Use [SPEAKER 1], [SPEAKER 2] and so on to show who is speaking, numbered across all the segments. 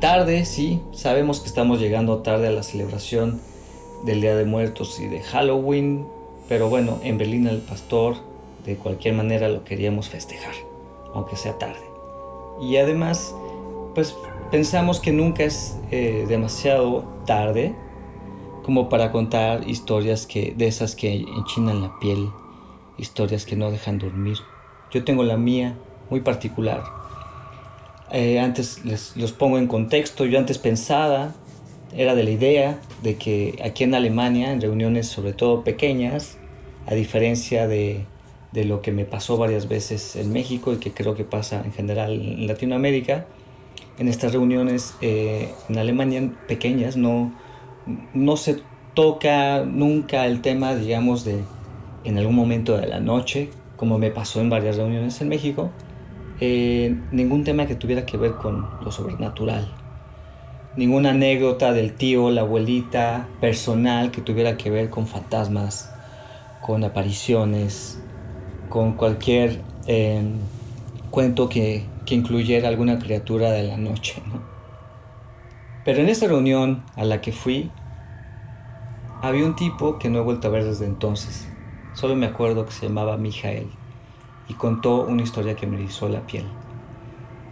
[SPEAKER 1] tarde, sí, sabemos que estamos llegando tarde a la celebración del Día de Muertos y de Halloween, pero bueno, en Berlín el pastor de cualquier manera lo queríamos festejar, aunque sea tarde. Y además, pues pensamos que nunca es eh, demasiado tarde como para contar historias que, de esas que enchinan la piel, historias que no dejan dormir. Yo tengo la mía, muy particular. Eh, antes les los pongo en contexto, yo antes pensaba, era de la idea de que aquí en Alemania, en reuniones sobre todo pequeñas, a diferencia de, de lo que me pasó varias veces en México y que creo que pasa en general en Latinoamérica, en estas reuniones eh, en Alemania pequeñas no, no se toca nunca el tema, digamos, de en algún momento de la noche, como me pasó en varias reuniones en México, eh, ningún tema que tuviera que ver con lo sobrenatural. Ninguna anécdota del tío, la abuelita, personal que tuviera que ver con fantasmas, con apariciones, con cualquier eh, cuento que, que incluyera alguna criatura de la noche. Pero en esta reunión a la que fui, había un tipo que no he vuelto a ver desde entonces. Solo me acuerdo que se llamaba Mijael y contó una historia que me erizó la piel.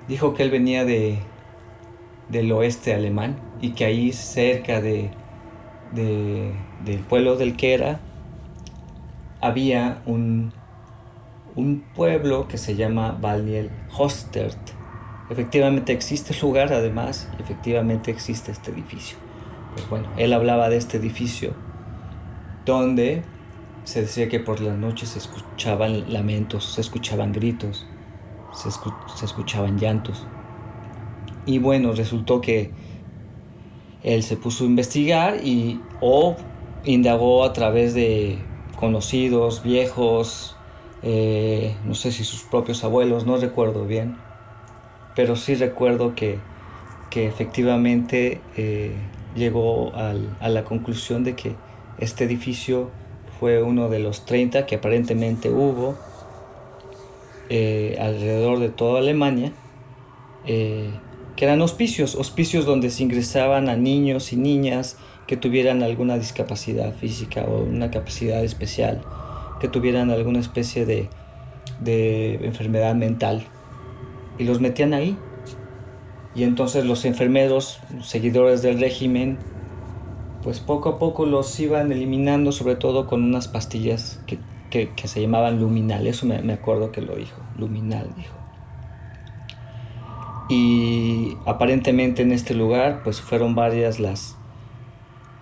[SPEAKER 1] Dijo que él venía de, del oeste alemán y que ahí cerca de, del pueblo del que era había un, un pueblo que se llama Valniel Hostert. Efectivamente existe el lugar, además, efectivamente existe este edificio. Pues bueno, él hablaba de este edificio donde se decía que por las noches se escuchaban lamentos, se escuchaban gritos, se, se escuchaban llantos. Y bueno, resultó que él se puso a investigar y o indagó a través de conocidos, viejos, eh, no sé si sus propios abuelos, no recuerdo bien, pero sí recuerdo que, que efectivamente eh, llegó al, a la conclusión de que este edificio fue uno de los 30 que aparentemente hubo eh, alrededor de toda Alemania, que eran hospicios, hospicios donde se ingresaban a niños y niñas que tuvieran alguna discapacidad física o una capacidad especial que tuvieran alguna especie de, enfermedad mental y los metían ahí. Y entonces los enfermeros, seguidores del régimen, pues poco a poco los iban eliminando, sobre todo con unas pastillas que, se llamaban luminal. Eso me, me, acuerdo que lo dijo, luminal dijo. Y aparentemente en este lugar, pues fueron varias las,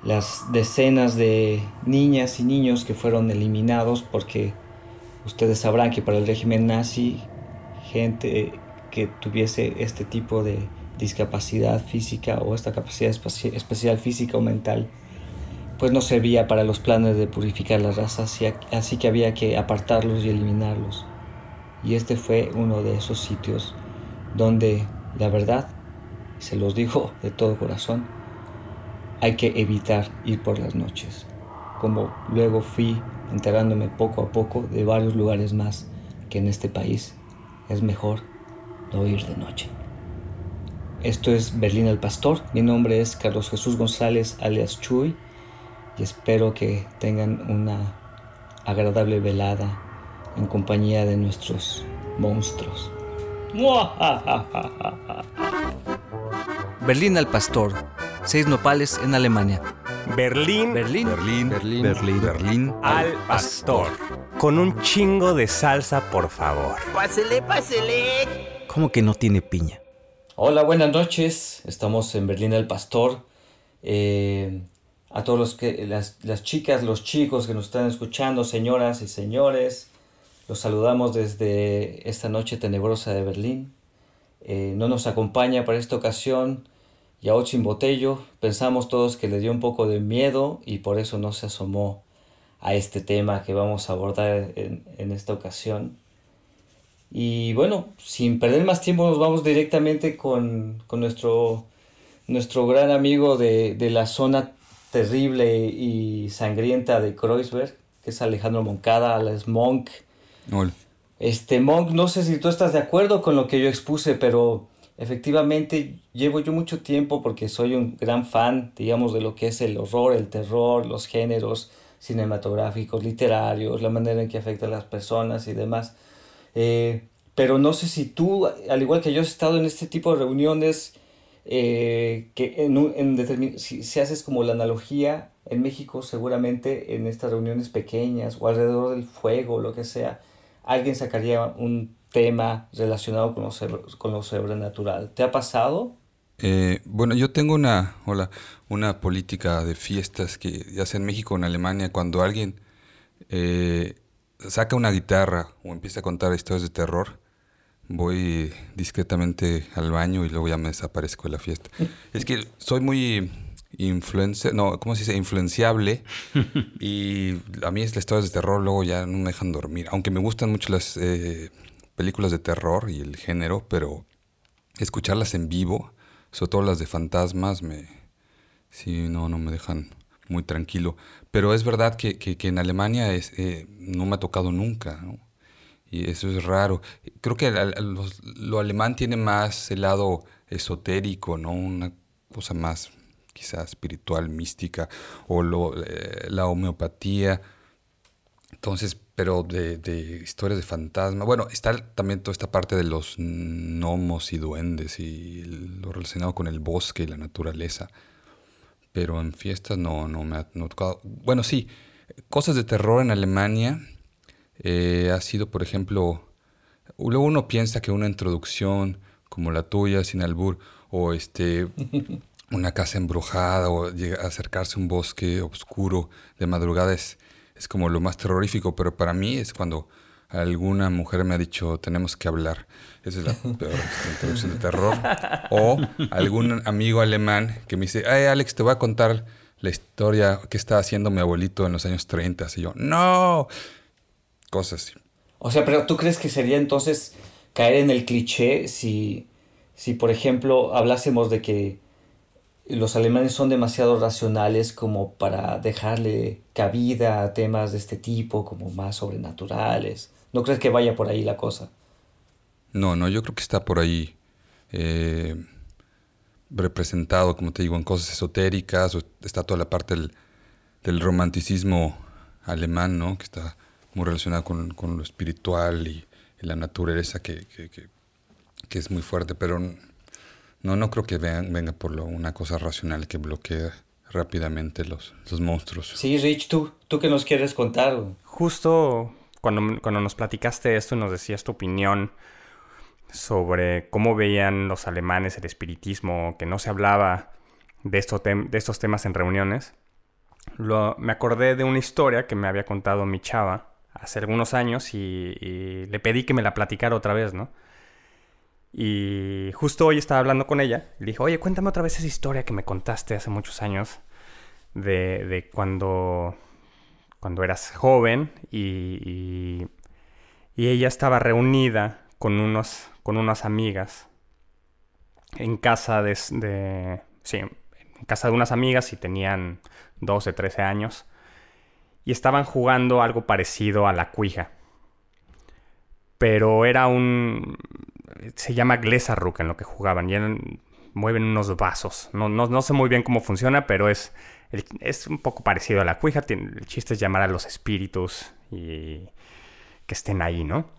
[SPEAKER 1] las decenas de niñas y niños que fueron eliminados porque ustedes sabrán que para el régimen nazi gente que tuviese este tipo de discapacidad física o esta capacidad especial física o mental pues no servía para los planes de purificar la raza así que había que apartarlos y eliminarlos y este fue uno de esos sitios donde la verdad se los digo de todo corazón hay que evitar ir por las noches, como luego fui enterándome poco a poco de varios lugares más que en este país es mejor no ir de noche. Esto es Berlín el Pastor, mi nombre es Carlos Jesús González alias Chuy y espero que tengan una agradable velada en compañía de nuestros monstruos.
[SPEAKER 2] Berlín al Pastor seis nopales en Alemania.
[SPEAKER 3] Berlín,
[SPEAKER 2] Berlín,
[SPEAKER 3] Berlín,
[SPEAKER 2] Berlín, Berlín, Berlín
[SPEAKER 3] al pastor. Con un chingo de salsa, por favor.
[SPEAKER 4] Pásele, pásele.
[SPEAKER 2] ¿Cómo que no tiene piña?
[SPEAKER 1] Hola, buenas noches. Estamos en Berlín al Pastor. Eh, a todos los que, las, las chicas, los chicos que nos están escuchando, señoras y señores, los saludamos desde esta noche tenebrosa de Berlín. Eh, no nos acompaña para esta ocasión Yaotzin Botello, pensamos todos que le dio un poco de miedo y por eso no se asomó a este tema que vamos a abordar en, esta ocasión. Y bueno, sin perder más tiempo nos vamos directamente con, nuestro, nuestro gran amigo de, la zona terrible y sangrienta de Kreuzberg, que es Alejandro Moncada, alias Monk. Este Monk, no sé si tú estás de acuerdo con lo que yo expuse, pero efectivamente llevo yo mucho tiempo porque soy un gran fan, digamos, de lo que es el horror, el terror, los géneros cinematográficos, literarios, la manera en que afecta a las personas y demás. Eh, pero no sé si tú, al igual que yo, has estado en este tipo de reuniones, eh, que en, en si, si, haces como la analogía, en México seguramente en estas reuniones pequeñas o alrededor del fuego, lo que sea, alguien sacaría un tema relacionado con lo, con lo sobrenatural. ¿Te ha pasado?
[SPEAKER 5] Eh, bueno, yo tengo una, hola, una política de fiestas que ya sea en México o en Alemania, cuando alguien eh, saca una guitarra o empieza a contar historias de terror, voy discretamente al baño y luego ya me desaparezco de la fiesta. es que soy muy no, ¿cómo se dice? Influenciable. y a mí es las historias de terror, luego ya no me dejan dormir. Aunque me gustan mucho las eh, películas de terror y el género, pero escucharlas en vivo, sobre todo las de fantasmas, me, sí, no, no me dejan muy tranquilo. Pero es verdad que, que, en Alemania es, eh, no me ha tocado nunca. Y eso es raro. Creo que lo alemán tiene más el lado esotérico, ¿no? Una cosa más quizás espiritual, mística, o lo, eh, la homeopatía. Entonces, pero de, de, historias de fantasma. Bueno, está también toda esta parte de los gnomos y duendes y lo relacionado con el bosque y la naturaleza. Pero en fiestas no, no me ha tocado. Bueno, sí, cosas de terror en Alemania eh, ha sido, por ejemplo, luego uno piensa que una introducción como la tuya, sin albur, o este una casa embrujada o acercarse a un bosque oscuro de madrugada es, como lo más terrorífico, pero para mí es cuando alguna mujer me ha dicho tenemos que hablar. Esa es la peor introducción de terror. O algún amigo alemán que me dice, ay Alex, te voy a contar la historia que estaba haciendo mi abuelito en los años 30. Y yo, no, cosas así.
[SPEAKER 1] O sea, pero ¿tú crees que sería entonces caer en el cliché si, si por ejemplo, hablásemos de que los alemanes son demasiado racionales como para dejarle cabida a temas de este tipo, como más sobrenaturales. ¿No crees que vaya por ahí la cosa?
[SPEAKER 5] No, no, yo creo que está por ahí eh, representado, como te digo, en cosas esotéricas, está toda la parte del, romanticismo alemán, ¿no? Que está muy relacionado con, lo espiritual y, la naturaleza que, que es muy fuerte, pero no, no creo que venga por lo, una cosa racional que bloquee rápidamente los, los monstruos.
[SPEAKER 1] Sí, Rich, ¿tú, ¿tú qué nos quieres contar?
[SPEAKER 3] Justo cuando, cuando nos platicaste esto y nos decías tu opinión sobre cómo veían los alemanes el espiritismo, que no se hablaba de, esto de estos temas en reuniones, lo, me acordé de una historia que me había contado mi chava hace algunos años y, y le pedí que me la platicara otra vez, ¿no? Y justo hoy estaba hablando con ella. Le dije, oye, cuéntame otra vez esa historia que me contaste hace muchos años de, de cuando, cuando eras joven y, y, ella estaba reunida con, unos, con unas amigas en casa de, sí, en casa de unas amigas y tenían 12, 13 años y estaban jugando algo parecido a la cuija. Pero era un se llama Glesaruk en lo que jugaban. Y mueven unos vasos. No, no, sé muy bien cómo funciona, pero es, es un poco parecido a la cuija. El chiste es llamar a los espíritus y que estén ahí, ¿no?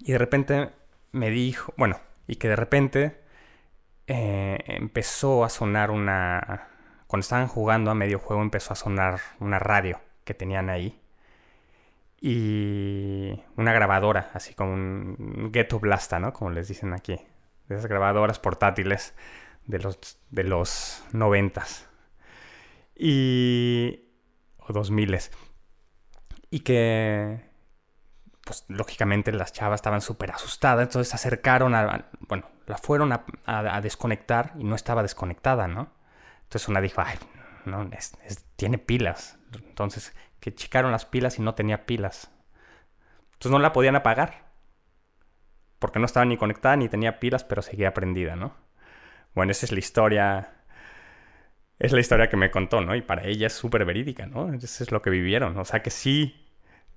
[SPEAKER 3] Y de repente me dijo, bueno, y que de repente eh, empezó a sonar una... Cuando estaban jugando a medio juego empezó a sonar una radio que tenían ahí y una grabadora, así como un ghetto blasta, ¿no? Como les dicen aquí. De esas grabadoras portátiles de los, de los noventas. Y... o dos miles. Y que... Pues lógicamente las chavas estaban súper asustadas, entonces se acercaron a... Bueno, la fueron a, desconectar y no estaba desconectada, ¿no? Entonces una dijo, ay, no, tiene pilas. Entonces, que checaron las pilas y no tenía pilas. Entonces no la podían apagar. Porque no estaba ni conectada ni tenía pilas, pero seguía prendida, ¿no? Bueno, esa es la historia. Es la historia que me contó, ¿no? Y para ella es súper verídica, ¿no? Eso es lo que vivieron. O sea que sí,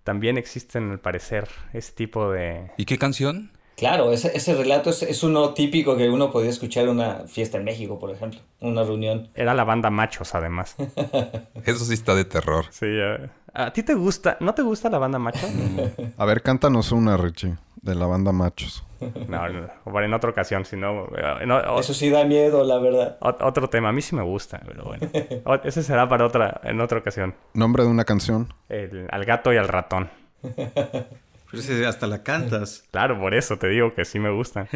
[SPEAKER 3] también existen, al parecer, ese tipo de.
[SPEAKER 5] ¿Y qué canción?
[SPEAKER 1] Claro, ese, ese relato es, es, uno típico que uno podría escuchar en una fiesta en México, por ejemplo, una reunión.
[SPEAKER 3] Era la banda Machos, además.
[SPEAKER 5] Eso sí está de terror.
[SPEAKER 3] Sí, uh, ¿a ti te gusta? ¿No te gusta la banda Machos?
[SPEAKER 6] A ver, cántanos una, Richie, de la banda Machos.
[SPEAKER 3] No, no en otra ocasión, si no...
[SPEAKER 1] No, Eso sí da miedo, la verdad.
[SPEAKER 3] Otro tema, a mí sí me gusta, pero bueno. Ese será para otra, en otra ocasión.
[SPEAKER 6] ¿Nombre de una canción?
[SPEAKER 3] El, al gato y al ratón.
[SPEAKER 2] Pero si hasta la cantas.
[SPEAKER 3] Claro, por eso te digo que sí me gustan.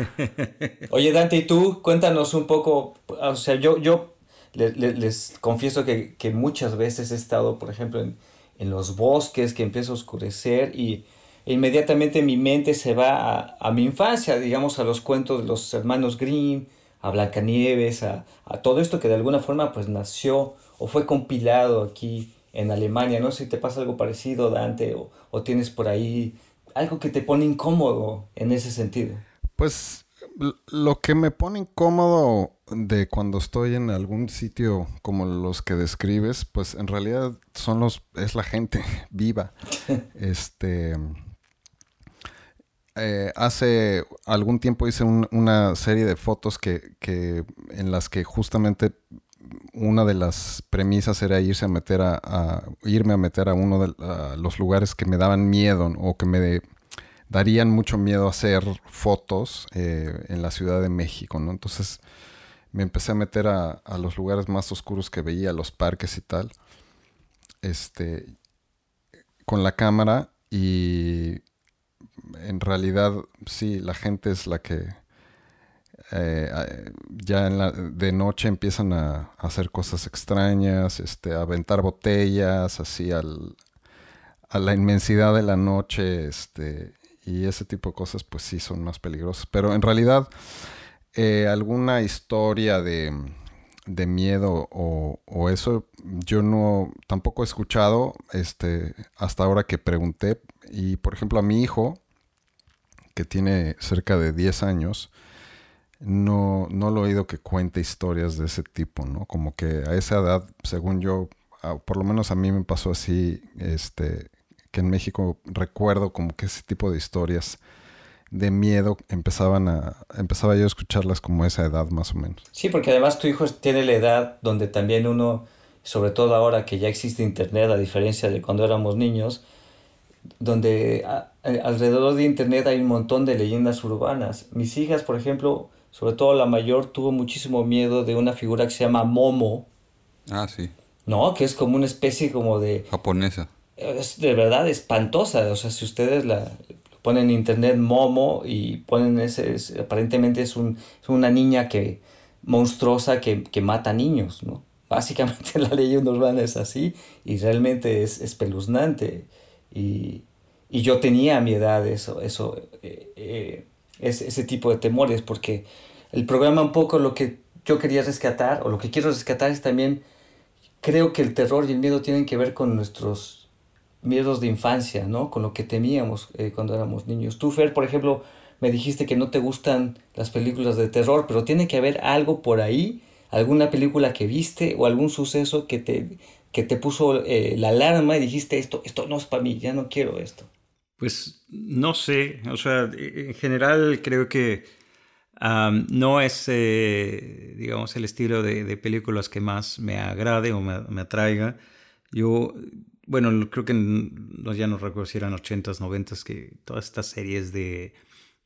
[SPEAKER 1] Oye, Dante, ¿y tú? Cuéntanos un poco. O sea, yo, yo les, confieso que, que, muchas veces he estado, por ejemplo, en, en, los bosques, que empieza a oscurecer y inmediatamente mi mente se va a, a, mi infancia, digamos, a los cuentos de los hermanos Grimm, a Blancanieves, a, a todo esto que de alguna forma pues nació o fue compilado aquí en Alemania. No sé si te pasa algo parecido, Dante, o, o tienes por ahí algo que te pone incómodo en ese sentido?
[SPEAKER 6] Pues lo que me pone incómodo de cuando estoy en algún sitio como los que describes, pues en realidad son los es la gente viva. este eh, hace algún tiempo hice una serie de fotos que, que, en las que justamente una de las premisas era irse a meter a, irme a meter a uno de los lugares que me daban miedo o que me darían mucho miedo hacer fotos eh, en la Ciudad de México, ¿no? Entonces me empecé a meter a, los lugares más oscuros que veía, los parques y tal, este, con la cámara y en realidad sí, la gente es la que eh, ya de noche empiezan a, hacer cosas extrañas, este, a aventar botellas, así al, a la inmensidad de la noche, este, y ese tipo de cosas, pues sí son más peligrosas. Pero en realidad, eh, alguna historia de, de miedo o, o, eso, yo no tampoco he escuchado este, hasta ahora que pregunté. Y por ejemplo, a mi hijo, que tiene cerca de 10 años, no, no lo he oído que cuente historias de ese tipo, ¿no? Como que a esa edad, según yo, por lo menos a mí me pasó así, este, que en México recuerdo como que ese tipo de historias de miedo empezaban a, empezaba yo a escucharlas como esa edad más o menos.
[SPEAKER 1] Sí, porque además tu hijo tiene la edad donde también uno, sobre todo ahora que ya existe internet, a diferencia de cuando éramos niños, donde alrededor de internet hay un montón de leyendas urbanas. Mis hijas, por ejemplo, sobre todo la mayor, tuvo muchísimo miedo de una figura que se llama Momo.
[SPEAKER 5] Ah, sí.
[SPEAKER 1] No, que es como una especie como de...
[SPEAKER 5] Japonesa.
[SPEAKER 1] Es de verdad espantosa. O sea, si ustedes la ponen en internet Momo y ponen ese... aparentemente es, un, es, una niña que monstruosa que, que mata niños, ¿no? Básicamente la leyenda urbana es así y realmente es espeluznante. Y, y yo tenía a mi edad eso, eso eh, eh, ese tipo de temores, porque el programa un poco lo que yo quería rescatar, o lo que quiero rescatar es también, creo que el terror y el miedo tienen que ver con nuestros miedos de infancia, ¿no? Con lo que temíamos eh, cuando éramos niños. Tú, Fer, por ejemplo, me dijiste que no te gustan las películas de terror, pero tiene que haber algo por ahí, alguna película que viste o algún suceso que te, que te puso eh, la alarma y dijiste, esto, esto no es para mí, ya no quiero esto.
[SPEAKER 2] Pues no sé, o sea, en general creo que no es, eh, digamos, el estilo de, películas que más me agrade o me, atraiga. Yo, bueno, creo que ya no recuerdo si eran 80s, 90s, que todas estas series de,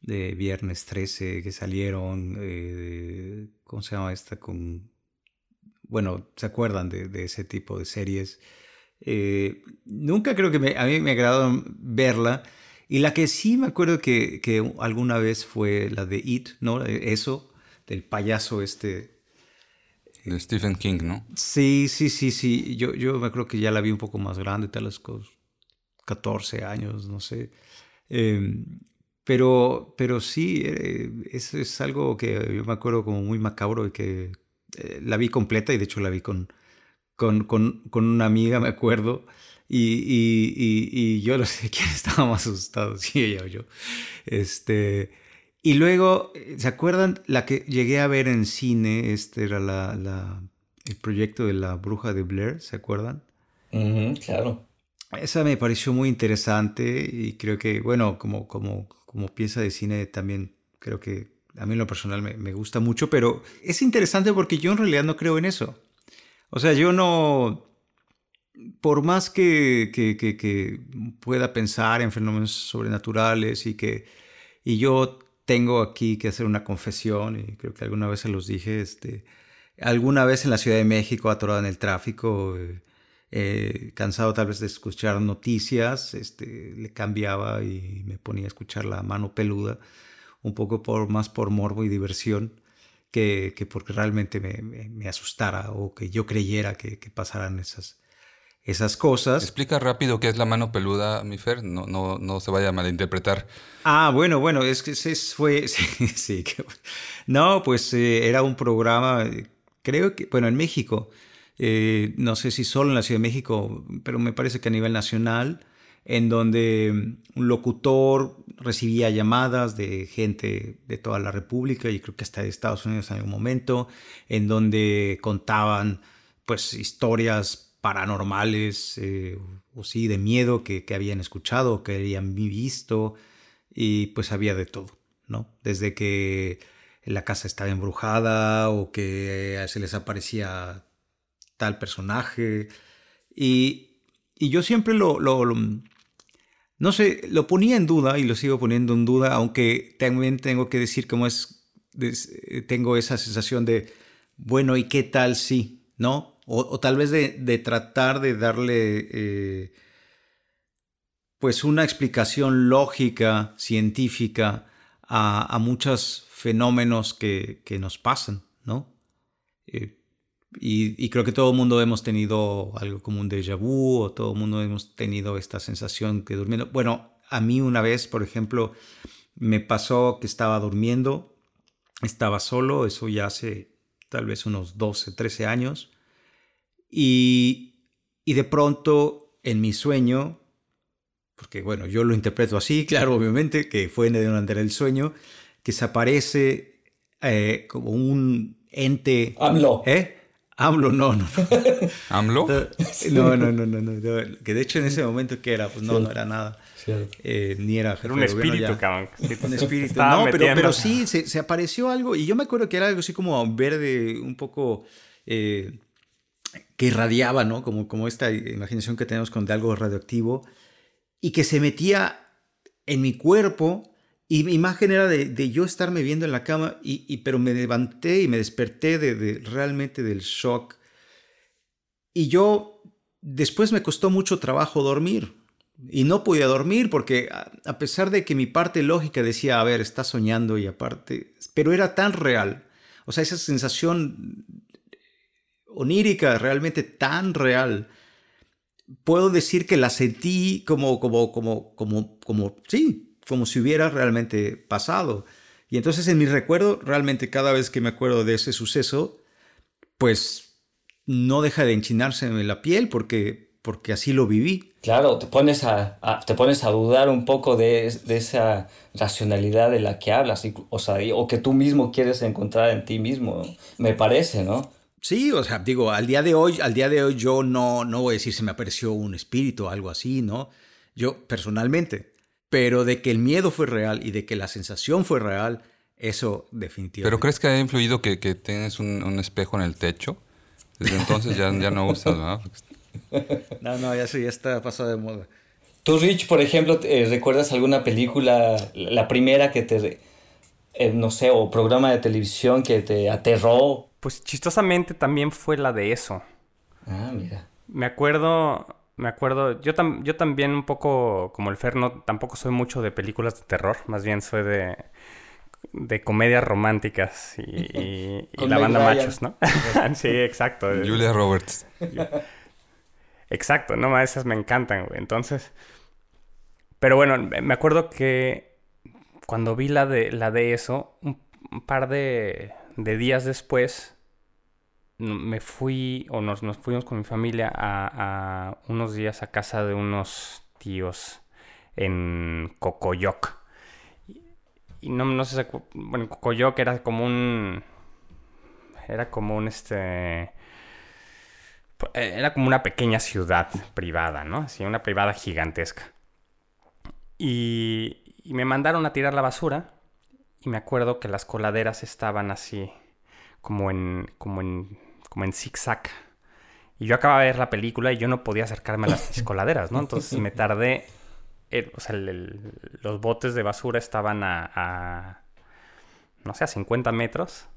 [SPEAKER 2] de Viernes 13 que salieron, eh, ¿cómo se llama esta? Con, bueno, ¿se acuerdan de ese tipo de series? Eh, nunca creo que a mí me agradó verla. Y la que sí me acuerdo que, que, alguna vez fue la de It, ¿no? Eh, eso, del payaso este.
[SPEAKER 5] De Stephen King, ¿no?
[SPEAKER 2] Sí, sí, sí, sí. Yo, yo me acuerdo que ya la vi un poco más grande, tal vez con 14 años, no sé. Em, pero, pero sí, eh, es, es, algo que yo me acuerdo como muy macabro y que la vi completa y de hecho la vi con, con, con, con una amiga, me acuerdo, y, y, y, yo no sé quién estaba más asustado, si ella o yo. Este, y luego, ¿se acuerdan? La que llegué a ver en cine, este era la, la el proyecto de la bruja de Blair, ¿se acuerdan?
[SPEAKER 1] claro.
[SPEAKER 2] Esa me pareció muy interesante y creo que, bueno, como, como, como pieza de cine también creo que a mí en lo personal me, gusta mucho, pero es interesante porque yo en realidad no creo en eso. O sea, yo no, por más que, que, pueda pensar en fenómenos sobrenaturales y que y yo tengo aquí que hacer una confesión y creo que alguna vez se los dije, este, alguna vez en la Ciudad de México atorado en el tráfico, eh, eh, cansado tal vez de escuchar noticias, este, le cambiaba y me ponía a escuchar la mano peluda, un poco por, más por morbo y diversión que, que porque realmente me, me, asustara o que yo creyera que, que, pasaran esas, esas cosas.
[SPEAKER 5] Explica rápido qué es la mano peluda, mi Fer, no, no, no se vaya a malinterpretar.
[SPEAKER 2] Ah, bueno, bueno, es que ese fue, sí, sí no, pues eh, era un programa, creo que, bueno, en México, eh, no sé si solo en la Ciudad de México, pero me parece que a nivel nacional, en donde mm, un locutor recibía llamadas de gente de toda la República y creo que hasta de Estados Unidos en algún momento, en donde contaban pues historias paranormales eh, o sí de miedo que, que habían escuchado, que habían visto y pues había de todo, ¿no? Desde que la casa estaba embrujada o que se les aparecía tal personaje. Y, y yo siempre lo, lo, no sé, lo ponía en duda y lo sigo poniendo en duda, aunque también tengo que decir cómo es, tengo esa sensación de, bueno, ¿y qué tal si? ¿No? O, tal vez de, de, tratar de darle, eh, pues, una explicación lógica, científica a, a muchos fenómenos que, que, nos pasan, ¿no? Eh, y, creo que todo el mundo hemos tenido algo como un déjà vu o todo el mundo hemos tenido esta sensación que durmiendo. Bueno, a mí una vez, por ejemplo, me pasó que estaba durmiendo, estaba solo, eso ya hace tal vez unos 12, 13 años, y, y de pronto en mi sueño, porque bueno, yo lo interpreto así, claro, obviamente, que fue durante el sueño, que se aparece eh, como un ente...
[SPEAKER 1] AMLO.
[SPEAKER 2] ¿Eh? AMLO, no, no.
[SPEAKER 5] ¿AMLO?
[SPEAKER 2] No, no, no, no, no, Que de hecho en ese momento que era, pues no, no era nada. Eh, ni era
[SPEAKER 3] Era un espíritu, cabrón.
[SPEAKER 2] Un espíritu. No, pero, pero sí, se, se, apareció algo. Y yo me acuerdo que era algo así como verde, un poco. Eh, que irradiaba, ¿no? Como, como esta imaginación que tenemos con de algo radioactivo. Y que se metía en mi cuerpo y mi imagen era de, yo estarme viendo en la cama, y, pero me levanté y me desperté de, realmente del shock. Y yo, después me costó mucho trabajo dormir. Y no podía dormir porque a, pesar de que mi parte lógica decía, a ver, está soñando y aparte, pero era tan real. O sea, esa sensación onírica, realmente tan real. Puedo decir que la sentí como, como, como, como, como, sí, como si hubiera realmente pasado. Y entonces en mi recuerdo, realmente cada vez que me acuerdo de ese suceso, pues no deja de enchinarse en la piel porque, porque así lo viví.
[SPEAKER 1] Claro, te pones a, te pones a dudar un poco de, de, esa racionalidad de la que hablas, o, sea, o que tú mismo quieres encontrar en ti mismo, me parece, ¿no?
[SPEAKER 2] Sí, o sea, digo, al día de hoy, al día de hoy yo no, no voy a decir se me apareció un espíritu o algo así, ¿no? Yo personalmente, pero de que el miedo fue real y de que la sensación fue real, eso definitivamente.
[SPEAKER 5] ¿Pero crees que ha influido que, que tienes un, espejo en el techo? Desde entonces ya, ya no usas, ¿no?
[SPEAKER 2] no, no, ya, ya está pasado de moda.
[SPEAKER 1] ¿Tú, Rich, por ejemplo, eh, recuerdas alguna película, la primera que te, eh, no sé, o programa de televisión que te aterró?
[SPEAKER 3] Pues chistosamente también fue la de eso.
[SPEAKER 1] Ah, mira.
[SPEAKER 3] Me acuerdo, me acuerdo, yo, yo también un poco como el Fer, tampoco soy mucho de películas de terror, más bien soy de, de comedias románticas y, la banda machos, ¿no? sí, exacto.
[SPEAKER 5] Julia Roberts.
[SPEAKER 3] Exacto, no, esas me encantan, güey. Entonces, pero bueno, me acuerdo que cuando vi la de, la de eso, un, par de, de días después, me fui, o nos, nos fuimos con mi familia a, unos días a casa de unos tíos en Cocoyoc. Y, no, no sé, bueno, Cocoyoc era como un, era como un, este, era como una pequeña ciudad privada, ¿no? Así, una privada gigantesca. Y, y me mandaron a tirar la basura y me acuerdo que las coladeras estaban así como en como en como en zigzag. Y yo acababa de ver la película y yo no podía acercarme a las coladeras, ¿no? Entonces me tardé eh, o sea, los botes de basura estaban a, a, no sé, a 50 metros.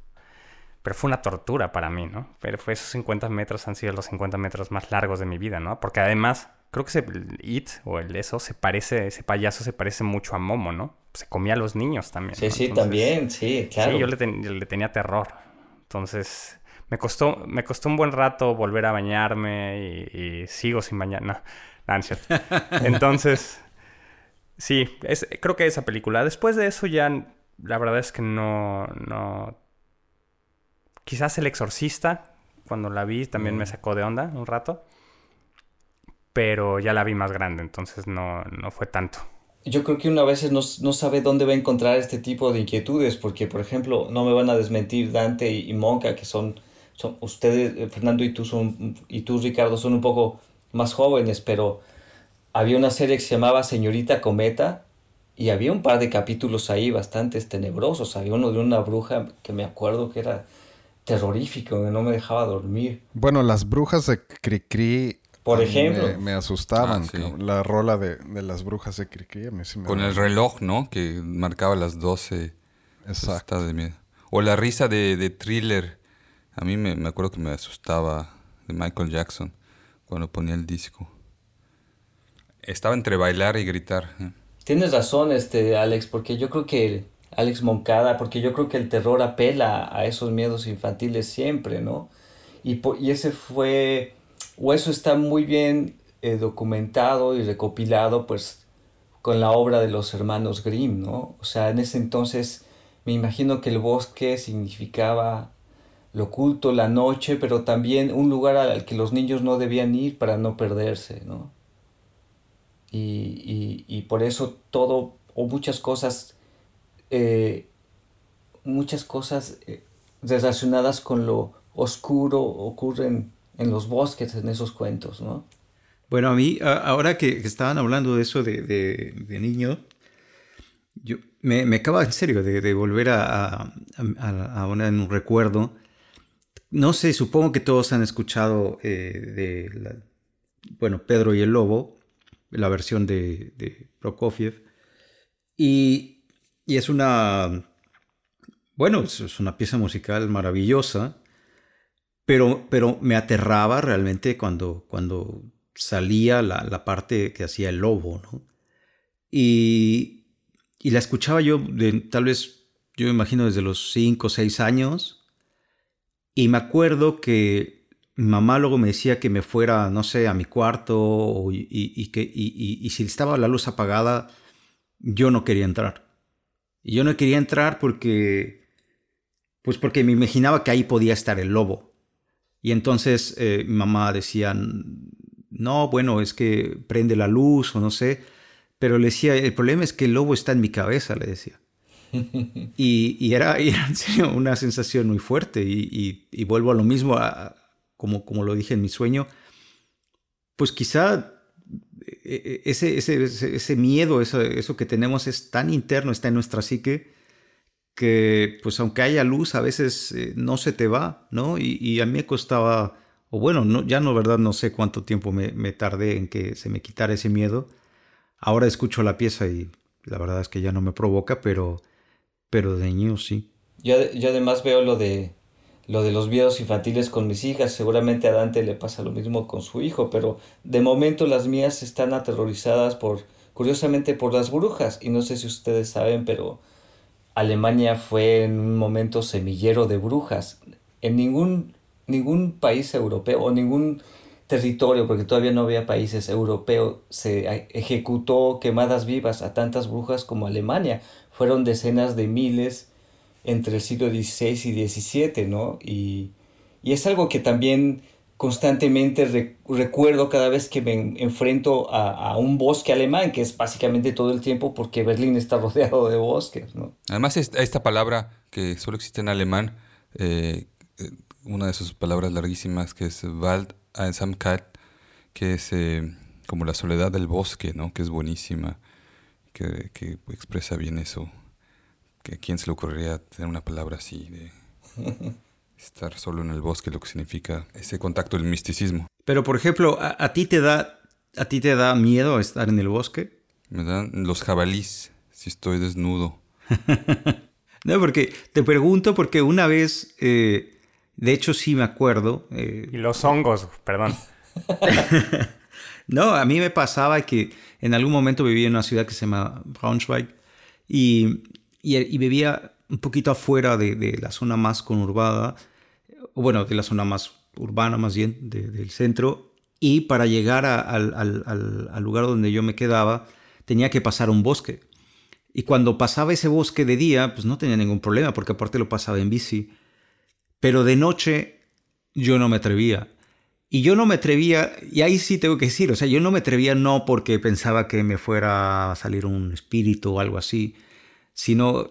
[SPEAKER 3] Pero fue una tortura para mí, ¿no? Pero fue esos 50 metros han sido los 50 metros más largos de mi vida, ¿no? Porque además, creo que ese It o el eso se parece, ese payaso se parece mucho a Momo, ¿no? Se comía a los niños también.
[SPEAKER 1] Sí, sí, también, sí, claro.
[SPEAKER 3] Sí, yo le, le, tenía terror. Entonces, me costó, me costó un buen rato volver a bañarme y, sigo sin bañar. No, no, Entonces, sí, es, creo que esa película. Después de eso ya, la verdad es que no, no Quizás El Exorcista, cuando la vi, también me mm. sacó de onda un rato. Pero ya la vi más grande, entonces no, no fue tanto.
[SPEAKER 1] Yo creo que uno a veces no, no, sabe dónde va a encontrar este tipo de inquietudes, porque, por ejemplo, no me van a desmentir Dante y, Monca, que son, son ustedes, eh, Fernando y tú, son, y tú, Ricardo, son un poco más jóvenes, pero había una serie que se llamaba Señorita Cometa, y había un par de capítulos ahí bastante tenebrosos. Había uno de una bruja que me acuerdo que era terrorífico, que no me dejaba dormir.
[SPEAKER 6] Bueno, las brujas de Cricri.
[SPEAKER 1] Por ejemplo.
[SPEAKER 6] Me, asustaban. Ah, la rola de, las brujas de Cricri.
[SPEAKER 5] Con el reloj, ¿no? Que marcaba las 12. Exacto. De miedo. O la risa de, thriller. A mí me, acuerdo que me asustaba de Michael Jackson cuando ponía el disco. Estaba entre bailar y gritar. ¿eh?
[SPEAKER 1] Tienes razón, este, Alex, porque yo creo que Alex Moncada, porque yo creo que el terror apela a esos miedos infantiles siempre, ¿no? Y, y ese fue, o eso está muy bien eh, documentado y recopilado, pues, con la obra de los hermanos Grimm, ¿no? O sea, en ese entonces me imagino que el bosque significaba lo oculto, la noche, pero también un lugar al que los niños no debían ir para no perderse, ¿no? Y, y, y por eso todo, o muchas cosas eh, muchas cosas eh, relacionadas con lo oscuro ocurren en los bosques, en esos cuentos, ¿no?
[SPEAKER 2] Bueno, a mí, ahora que, estaban hablando de eso de, de, niño, yo, me, me, acaba en serio de, volver a, a, un recuerdo. No sé, supongo que todos han escuchado eh, de, bueno, Pedro y el Lobo, la versión de, Prokofiev. Y es una, bueno, es una pieza musical maravillosa, pero, pero me aterraba realmente cuando, cuando salía la, parte que hacía el lobo, ¿no? Y, y la escuchaba yo de, tal vez, yo me imagino desde los 5 o 6 años, y me acuerdo que mamá luego me decía que me fuera, no sé, a mi cuarto y, y, que, y, si estaba la luz apagada, yo no quería entrar. Y yo no quería entrar porque, pues porque me imaginaba que ahí podía estar el lobo. Y entonces eh, mi mamá decía, no, bueno, es que prende la luz o no sé. Pero le decía, el problema es que el lobo está en mi cabeza, le decía. Y, era, una sensación muy fuerte. Y, vuelvo a lo mismo, como, como lo dije en mi sueño. Pues quizá e, e, ese, ese, ese, miedo, eso, que tenemos es tan interno, está en nuestra psique, que pues aunque haya luz, a veces eh, no se te va, ¿no? Y, a mí me costaba, o bueno, no, ya no, ¿verdad? No sé cuánto tiempo me, tardé en que se me quitara ese miedo. Ahora escucho la pieza y la verdad es que ya no me provoca, pero, pero de niño sí.
[SPEAKER 1] Yo, yo además veo lo de lo de los videos infantiles con mis hijas. Seguramente a Dante le pasa lo mismo con su hijo, pero de momento las mías están aterrorizadas por, curiosamente, por las brujas. Y no sé si ustedes saben, pero Alemania fue en un momento semillero de brujas. En ningún, ningún país europeo o ningún territorio, porque todavía no había países europeos, se ejecutó quemadas vivas a tantas brujas como Alemania. Fueron decenas de miles entre el siglo XVI y XVII, ¿no? Y, es algo que también constantemente recuerdo cada vez que me enfrento a, un bosque alemán, que es básicamente todo el tiempo porque Berlín está rodeado de bosques, ¿no?
[SPEAKER 5] Además, esta palabra que solo existe en alemán, eh, eh, una de sus palabras larguísimas que es Wald Einsamkeit, que es eh, como la soledad del bosque, ¿no? Que es buenísima que, que expresa bien eso. Que a quién se le ocurriría tener una palabra así de estar solo en el bosque, lo que significa ese contacto del misticismo.
[SPEAKER 2] Pero por ejemplo, ¿a, a ti te da a ti te da miedo estar en el bosque?
[SPEAKER 5] Me dan los jabalís si estoy desnudo.
[SPEAKER 2] no, porque te pregunto porque una vez, eh, de hecho sí me acuerdo. eh,
[SPEAKER 3] Y los hongos, perdón.
[SPEAKER 2] No, a mí me pasaba que en algún momento vivía en una ciudad que se llama Braunschweig y, vivía un poquito afuera de, la zona más conurbada, bueno, de la zona más urbana más bien, de- del centro, y para llegar al- al lugar donde yo me quedaba tenía que pasar un bosque. Y cuando pasaba ese bosque de día, pues no tenía ningún problema, porque aparte lo pasaba en bici. Pero de noche yo no me atrevía. Y yo no me atrevía, y ahí sí tengo que decir, o sea, yo no me atrevía no porque pensaba que me fuera a salir un espíritu o algo así, sino,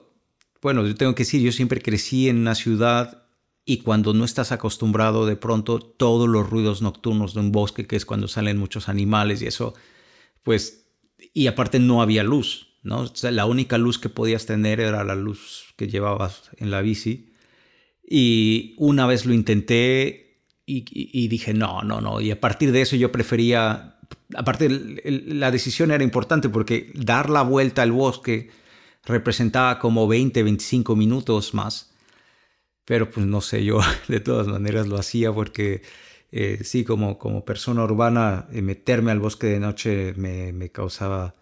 [SPEAKER 2] bueno, yo tengo que decir, yo siempre crecí en una ciudad y cuando no estás acostumbrado de pronto todos los ruidos nocturnos de un bosque, que es cuando salen muchos animales y eso, pues, y aparte no había luz, ¿no? O sea, la única luz que podías tener era la luz que llevabas en la bici. Y una vez lo intenté y, y- dije, no, no, no. Y a partir de eso yo prefería, aparte el- el- la decisión era importante porque dar la vuelta al bosque representaba como 20, 25 minutos más. Pero pues no sé, yo de todas maneras lo hacía porque eh, sí, como, como persona urbana, eh, meterme al bosque de noche me, me causaba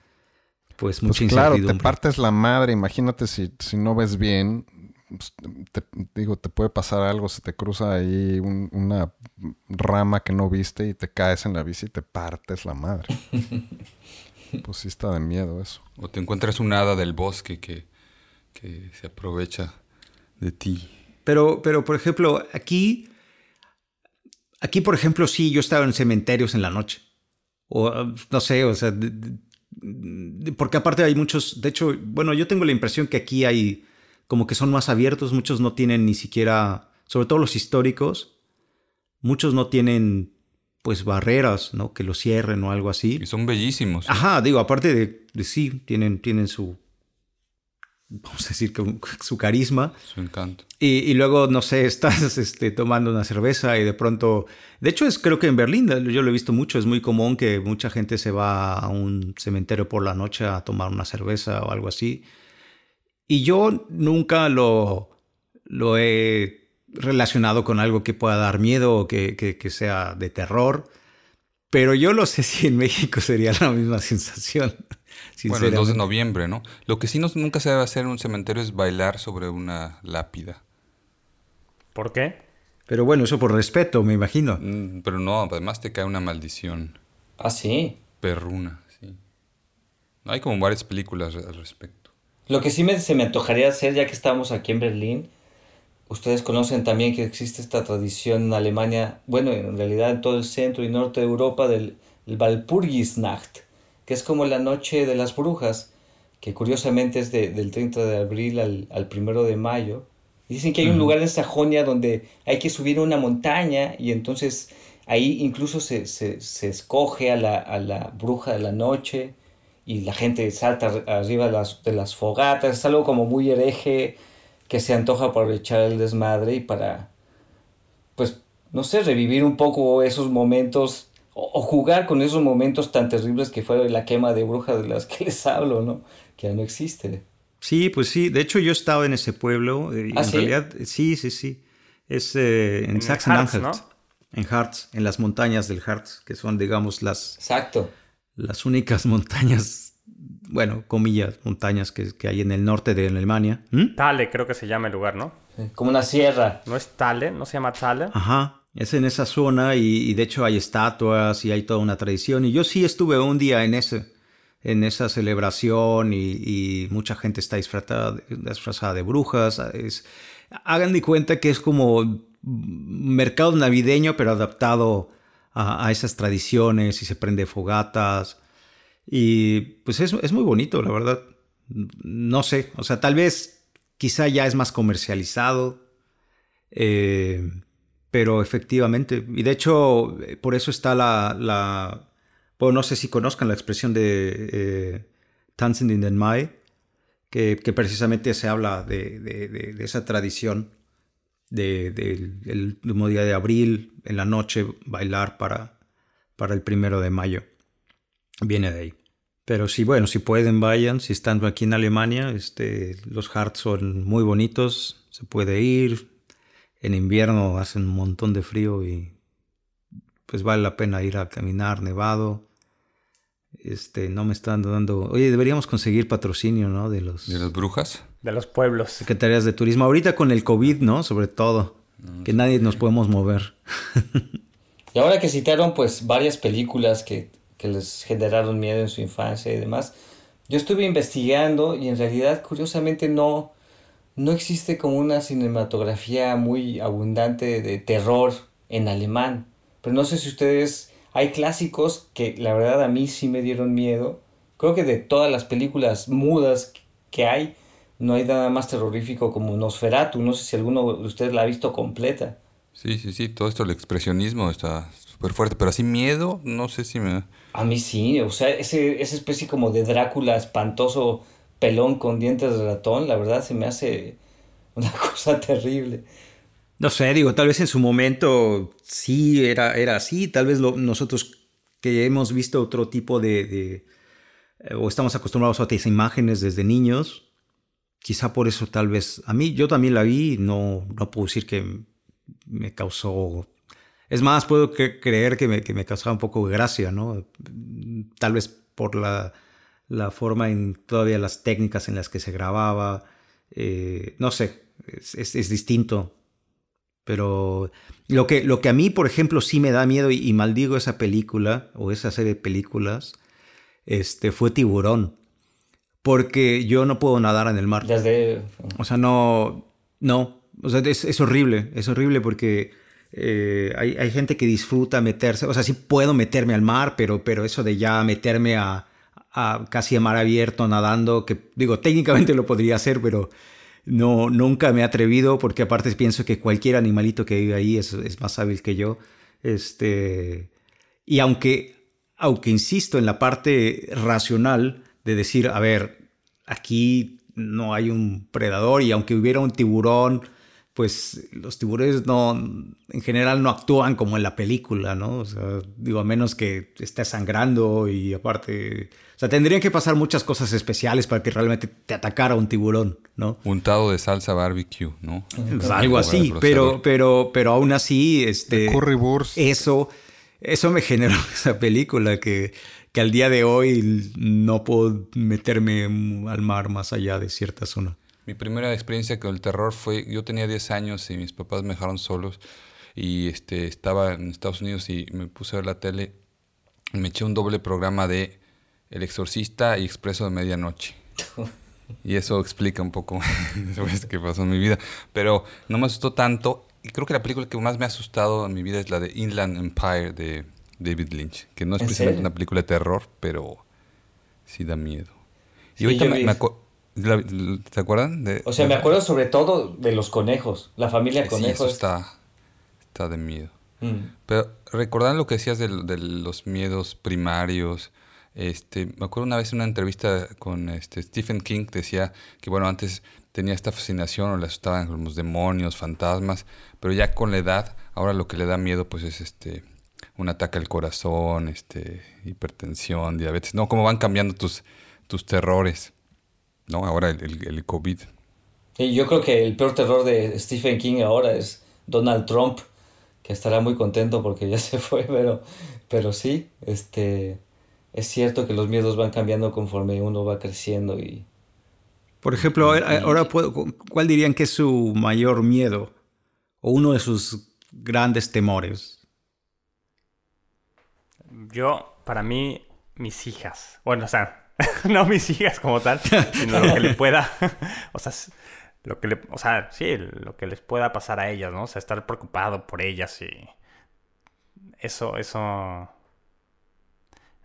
[SPEAKER 2] pues mucha
[SPEAKER 6] Pues claro, te partes la madre. Imagínate si, si no ves bien. Pues, te, digo, te puede pasar algo, se te cruza ahí un- una rama que no viste y te caes en la bici y te partes la madre. pues sí está de miedo eso.
[SPEAKER 5] O te encuentras un hada del bosque que, que se aprovecha de ti.
[SPEAKER 2] Pero, pero, por ejemplo, aquí, aquí, por ejemplo, sí, yo estaba en cementerios en la noche. O, no sé, o sea, de- de- de- porque aparte hay muchos, de hecho, bueno, yo tengo la impresión que aquí hay como que son más abiertos, muchos no tienen ni siquiera, sobre todo los históricos, muchos no tienen pues barreras, ¿no? Que los cierren o algo así.
[SPEAKER 5] Y son bellísimos. ¿eh?
[SPEAKER 2] Ajá, digo, aparte de, de sí, tienen, tienen su, vamos a decir, que su carisma.
[SPEAKER 5] Su encanto.
[SPEAKER 2] Y, y luego, no sé, estás este, tomando una cerveza y de pronto... De hecho, es creo que en Berlín, yo lo he visto mucho, es muy común que mucha gente se va a un cementerio por la noche a tomar una cerveza o algo así. Y yo nunca lo, lo he relacionado con algo que pueda dar miedo o que, que, que sea de terror. Pero yo no sé si en México sería la misma sensación.
[SPEAKER 5] Bueno, el 2 de noviembre, ¿no? Lo que sí no- nunca se debe hacer en un cementerio es bailar sobre una lápida.
[SPEAKER 3] ¿Por qué?
[SPEAKER 2] Pero bueno, eso por respeto, me imagino.
[SPEAKER 5] Mm, Pero no, además te cae una maldición
[SPEAKER 1] Ah, sí.
[SPEAKER 5] perruna, sí. Hay como varias películas al respecto.
[SPEAKER 1] Lo que sí me, se me antojaría hacer, ya que estamos aquí en Berlín, ustedes conocen también que existe esta tradición en Alemania, bueno, en realidad en todo el centro y norte de Europa, del el Walpurgisnacht, que es como la noche de las brujas, que curiosamente es de- del 30 de abril al, al 1 de mayo. Y dicen que hay un lugar en Sajonia donde hay que subir a una montaña y entonces ahí incluso se, se, se escoge a la, a la bruja de la noche y la gente salta ar- arriba de las, de las fogatas. Es algo como muy hereje que se antoja para echar el desmadre y para, pues, no sé, revivir un poco esos momentos o, o jugar con esos momentos tan terribles que fue la quema de brujas de las que les hablo, ¿no? Que ya no existe.
[SPEAKER 2] Sí, pues sí. De hecho, yo estaba en ese pueblo. eh, y
[SPEAKER 1] ¿Ah,
[SPEAKER 2] en
[SPEAKER 1] sí?
[SPEAKER 2] realidad, sí, sí, sí. Es eh, en,
[SPEAKER 3] En
[SPEAKER 2] Sachsen-Anhalt. En Harz, en las montañas del Harz, que son, digamos, las,
[SPEAKER 1] Exacto.
[SPEAKER 2] Las únicas montañas, bueno, comillas, montañas que, que hay en el norte de Alemania. ¿Mm?
[SPEAKER 3] Tale, creo que se llama el lugar, ¿no?
[SPEAKER 1] Como una sierra.
[SPEAKER 3] ¿No es Tale? ¿No se llama Tale?
[SPEAKER 2] Ajá, es en esa zona y, y de hecho hay estatuas y hay toda una tradición. Y yo sí estuve un día en ese, en esa celebración y, y mucha gente está disfrazada, disfrazada de brujas. Es, hagan de cuenta que es como mercado navideño pero adaptado a, esas tradiciones y se prende fogatas. Y pues es, es muy bonito, la verdad. No sé, o sea, tal vez quizá ya es más comercializado. Eh, pero efectivamente, y de hecho, eh, por eso está la, la- bueno, no sé si conozcan la expresión de eh, in den Mai, que, precisamente se habla de, esa tradición del de, último día de abril, en la noche, bailar para, para el primero de mayo. Viene de ahí. Pero sí, bueno, si pueden, vayan. Si están aquí en Alemania, este, los Harts son muy bonitos. Se puede ir. En invierno hacen un montón de frío y pues vale la pena ir a caminar nevado. Este, no me están dando. Oye, deberíamos conseguir patrocinio, ¿no? De los.
[SPEAKER 5] De las brujas.
[SPEAKER 3] De los pueblos.
[SPEAKER 2] Secretarías de turismo. Ahorita con el COVID, ¿no? Sobre todo. que nadie nos podemos mover.
[SPEAKER 1] y ahora que citaron, pues, varias películas que, que les generaron miedo en su infancia y demás. Yo estuve investigando y en realidad, curiosamente, no. No existe como una cinematografía muy abundante de terror en alemán. Pero no sé si ustedes hay clásicos que la verdad a mí sí me dieron miedo. Creo que de todas las películas mudas que hay, no hay nada más terrorífico como Nosferatu. No sé si alguno de ustedes la ha visto completa.
[SPEAKER 5] Sí, sí, sí. Todo esto, el expresionismo está súper fuerte. Pero así miedo, no sé si me...
[SPEAKER 1] A mí sí. O sea, ese, esa especie como de Drácula espantoso, pelón con dientes de ratón, la verdad se me hace una cosa terrible.
[SPEAKER 2] No sé, digo, tal vez en su momento sí era, era así, tal vez nosotros que hemos visto otro tipo de, eh, o estamos acostumbrados a otras imágenes desde niños, quizá por eso tal vez, a mí yo también la vi, no, no puedo decir que me causó, es más, puedo creer que me, que me causaba un poco de gracia, ¿no? Tal vez por la, la forma en todavía las técnicas en las que se grababa, eh, no sé, es, es distinto pero lo que, lo que a mí, por ejemplo, sí me da miedo y, maldigo esa película o esa serie de películas, este, fue Tiburón. Porque yo no puedo nadar en el mar.
[SPEAKER 1] Desde...
[SPEAKER 2] O sea, no, no, o sea, es, horrible, es horrible porque eh, hay, hay, gente que disfruta meterse, o sea, sí puedo meterme al mar, pero, pero eso de ya meterme a, a casi a mar abierto nadando, que digo, técnicamente lo podría hacer, pero no, nunca me he atrevido porque aparte pienso que cualquier animalito que vive ahí es, más hábil que yo. Este, y aunque, aunque insisto en la parte racional de decir, a ver, aquí no hay un predador y aunque hubiera un tiburón, pues los tiburones no, en general no actúan como en la película, ¿no? O sea, digo, a menos que esté sangrando y aparte o sea, tendrían que pasar muchas cosas especiales para que realmente te atacara un tiburón, ¿no?
[SPEAKER 5] Untado de salsa barbecue, ¿no?
[SPEAKER 2] Pues algo así, pero, pero, pero aún así, este... Eso, eso me generó esa película que, que al día de hoy no puedo meterme al mar más allá de cierta zona.
[SPEAKER 5] Mi primera experiencia con el terror fue, yo tenía 10 años y mis papás me dejaron solos y este, estaba en Estados Unidos y me puse a ver la tele me eché un doble programa de el Exorcista y Expreso de Medianoche. Y eso explica un poco qué pasó en mi vida. Pero no me asustó tanto. Y creo que la película que más me ha asustado en mi vida es la de Inland Empire de David Lynch. Que no es precisamente una película de terror, pero sí da miedo. Y ahorita me, ¿Te acuerdan? De,
[SPEAKER 1] o sea, me acuerdo sobre todo de los conejos. La familia conejos. Sí, eso
[SPEAKER 5] está, está de miedo. Mm. Pero recordando lo que decías de los miedos primarios este, me acuerdo una vez en una entrevista con este, Stephen King, decía que bueno, antes tenía esta fascinación o le asustaban los demonios, fantasmas, pero ya con la edad, ahora lo que le da miedo pues es este un ataque al corazón, este, hipertensión, diabetes, no, cómo van cambiando tus, tus terrores, ¿no? Ahora el, el, COVID.
[SPEAKER 1] Y yo creo que el peor terror de Stephen King ahora es Donald Trump, que estará muy contento porque ya se fue, pero, pero sí, este, es cierto que los miedos van cambiando conforme uno va creciendo y...
[SPEAKER 2] Por ejemplo, ahora, ¿cuál dirían que es su mayor miedo o uno de sus grandes temores?
[SPEAKER 3] Yo, para mí, mis hijas. Bueno, o sea, no mis hijas como tal, sino lo que le pueda, o sea, lo que le, o sea, sí, lo que les pueda pasar a ellas, ¿no? O sea, estar preocupado por ellas y eso, eso